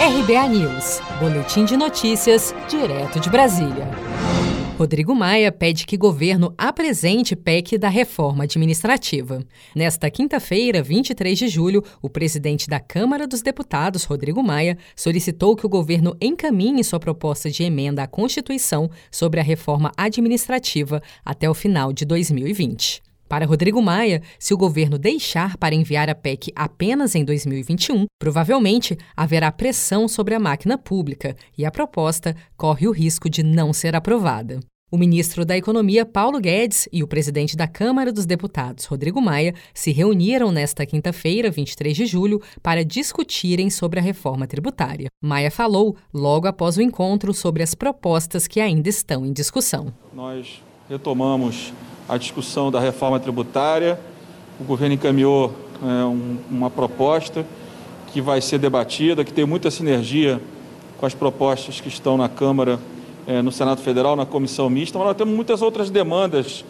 RBA News, Boletim de Notícias, direto de Brasília. Rodrigo Maia pede que governo apresente PEC da reforma administrativa. Nesta quinta-feira, 23 de julho, o presidente da Câmara dos Deputados, Rodrigo Maia, solicitou que o governo encaminhe sua proposta de emenda à Constituição sobre a reforma administrativa até o final de 2020. Para Rodrigo Maia, se o governo deixar para enviar a PEC apenas em 2021, provavelmente haverá pressão sobre a máquina pública e a proposta corre o risco de não ser aprovada. O ministro da Economia, Paulo Guedes, e o presidente da Câmara dos Deputados, Rodrigo Maia, se reuniram nesta quinta-feira, 23 de julho, para discutirem sobre a reforma tributária. Maia falou logo após o encontro sobre as propostas que ainda estão em discussão. Nós retomamos a discussão da reforma tributária. O governo encaminhou é, um, uma proposta que vai ser debatida, que tem muita sinergia com as propostas que estão na Câmara, é, no Senado Federal, na comissão mista, mas nós temos muitas outras demandas,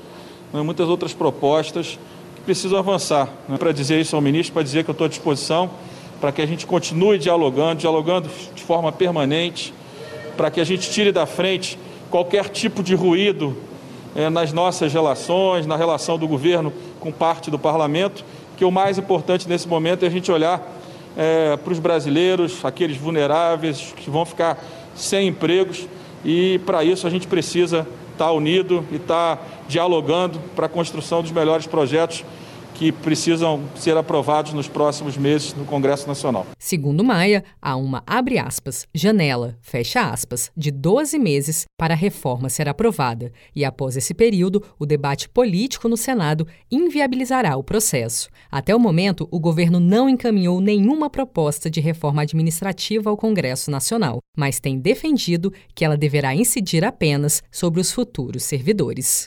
né, muitas outras propostas que precisam avançar. Né? Para dizer isso ao ministro, para dizer que eu estou à disposição para que a gente continue dialogando, dialogando de forma permanente, para que a gente tire da frente qualquer tipo de ruído nas nossas relações, na relação do governo com parte do parlamento, que o mais importante nesse momento é a gente olhar é, para os brasileiros, aqueles vulneráveis que vão ficar sem empregos, e para isso a gente precisa estar tá unido e estar tá dialogando para a construção dos melhores projetos que precisam ser aprovados nos próximos meses no Congresso Nacional. Segundo Maia, há uma, abre aspas, janela, fecha aspas, de 12 meses para a reforma ser aprovada, e após esse período, o debate político no Senado inviabilizará o processo. Até o momento, o governo não encaminhou nenhuma proposta de reforma administrativa ao Congresso Nacional, mas tem defendido que ela deverá incidir apenas sobre os futuros servidores.